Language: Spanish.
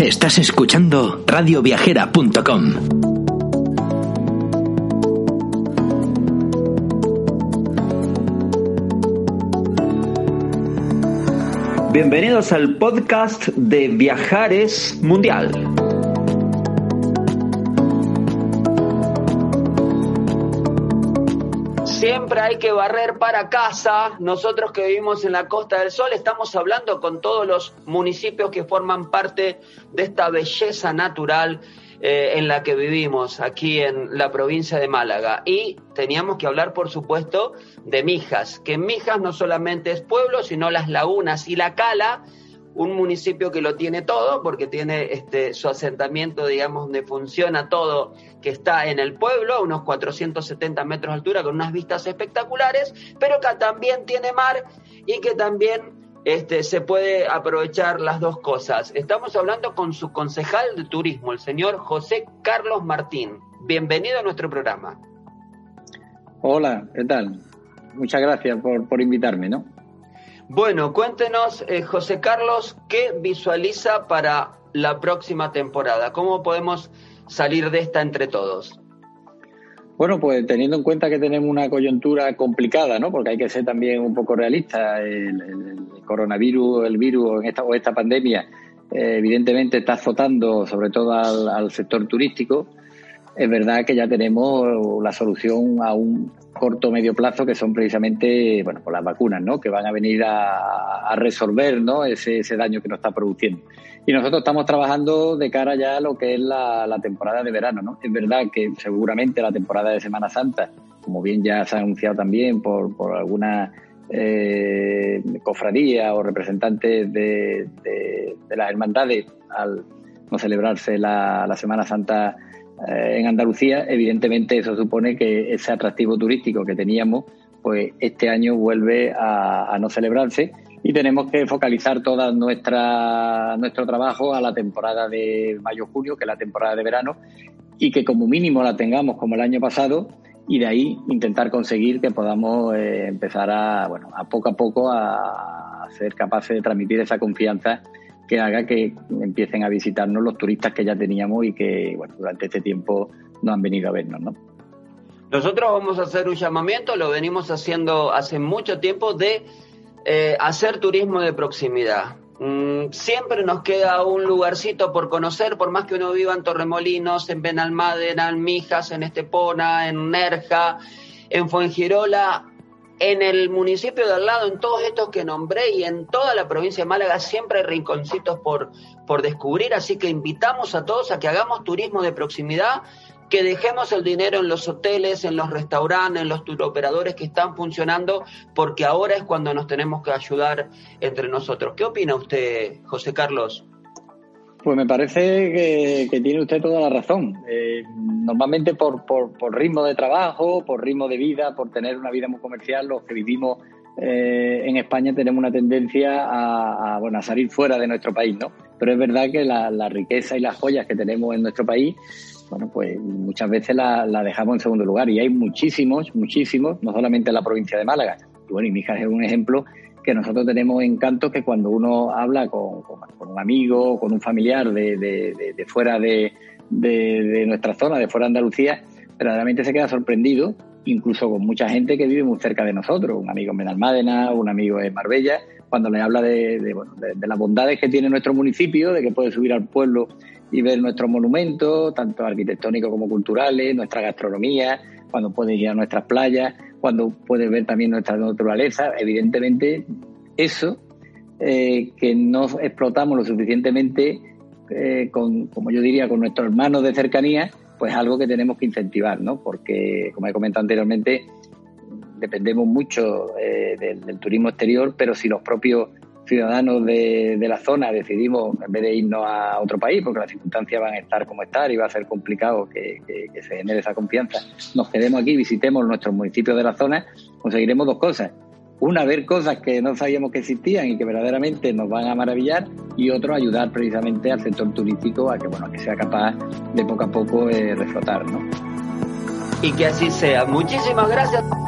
Estás escuchando radioviajera.com. Bienvenidos al podcast de Viajares Mundial. Siempre hay que barrer para casa. Nosotros que vivimos en la Costa del Sol estamos hablando con todos los municipios que forman parte de esta belleza natural eh, en la que vivimos aquí en la provincia de Málaga. Y teníamos que hablar, por supuesto, de Mijas, que Mijas no solamente es pueblo, sino las lagunas y la cala un municipio que lo tiene todo, porque tiene este, su asentamiento, digamos, donde funciona todo, que está en el pueblo, a unos 470 metros de altura, con unas vistas espectaculares, pero que también tiene mar y que también este, se puede aprovechar las dos cosas. Estamos hablando con su concejal de turismo, el señor José Carlos Martín. Bienvenido a nuestro programa. Hola, ¿qué tal? Muchas gracias por, por invitarme, ¿no? Bueno, cuéntenos, eh, José Carlos, ¿qué visualiza para la próxima temporada? ¿Cómo podemos salir de esta entre todos? Bueno, pues teniendo en cuenta que tenemos una coyuntura complicada, ¿no? Porque hay que ser también un poco realista. El, coronavirus, el virus esta, o esta pandemia, eh, evidentemente está azotando sobre todo al, sector turístico. Es verdad que ya tenemos la solución a un corto medio plazo que son precisamente bueno pues las vacunas no que van a venir a, resolver no ese, daño que nos está produciendo. Y nosotros estamos trabajando de cara ya a lo que es la, temporada de verano no es verdad que seguramente la temporada de Semana Santa como bien ya se ha anunciado también por, por alguna eh, cofradía o representantes de, las hermandades al no celebrarse la, Semana Santa en Andalucía, evidentemente eso supone que ese atractivo turístico que teníamos, pues este año vuelve a, no celebrarse y tenemos que focalizar todo nuestro trabajo a la temporada de mayo-junio, que es la temporada de verano, y que como mínimo la tengamos como el año pasado y de ahí intentar conseguir que podamos eh, empezar a, bueno, a poco a poco a ser capaces de transmitir esa confianza que haga que empiecen a visitarnos los turistas que ya teníamos y que durante este tiempo no han venido a vernos. ¿no? Nosotros vamos a hacer un llamamiento, lo venimos haciendo hace mucho tiempo, de eh, hacer turismo de proximidad. Mm, siempre nos queda un lugarcito por conocer, por más que uno viva en Torremolinos, en Benalmádena, en Mijas, en Estepona, en Nerja, en Fuengirola, en el municipio de al lado, en todos estos que nombré y en toda la provincia de Málaga siempre hay rinconcitos por, por descubrir, así que invitamos a todos a que hagamos turismo de proximidad, que dejemos el dinero en los hoteles, en los restaurantes, en los turoperadores que están funcionando, porque ahora es cuando nos tenemos que ayudar entre nosotros. ¿Qué opina usted, José Carlos? Pues me parece que, tiene usted toda la razón. Eh, normalmente por, por, ritmo de trabajo, por ritmo de vida, por tener una vida muy comercial, los que vivimos eh, en España tenemos una tendencia a, bueno, a salir fuera de nuestro país, ¿no? Pero es verdad que la, riqueza y las joyas que tenemos en nuestro país, bueno, pues muchas veces la, la, dejamos en segundo lugar. Y hay muchísimos, muchísimos, no solamente en la provincia de Málaga. Y bueno, y mi hija es un ejemplo que nosotros tenemos encanto que cuando uno habla con, un amigo, con un familiar de, fuera de, nuestra zona, de fuera de Andalucía, verdaderamente se queda sorprendido, incluso con mucha gente que vive muy cerca de nosotros, un amigo en Benalmádena, un amigo en Marbella, cuando le habla de, las bondades que tiene nuestro municipio, de que puede subir al pueblo y ver nuestros monumentos, tanto arquitectónicos como culturales, nuestra gastronomía, cuando puede ir a nuestras playas, cuando puede ver también nuestra naturaleza. Evidentemente, eso eh, que no explotamos lo suficientemente, eh, con, como yo diría, con nuestros hermanos de cercanía, pues algo que tenemos que incentivar, ¿no? Porque, como he comentado anteriormente, dependemos mucho eh, del, turismo exterior, pero si los propios ciudadanos de, la zona decidimos, en vez de irnos a otro país, porque las circunstancias van a estar como estar y va a ser complicado que, se genere esa confianza, nos quedemos aquí, visitemos nuestros municipios de la zona, conseguiremos dos cosas. Una, ver cosas que no sabíamos que existían y que verdaderamente nos van a maravillar, y otro, ayudar precisamente al sector turístico a que, bueno, que sea capaz de poco a poco eh, reflotar. ¿no? Y que así sea. Muchísimas gracias.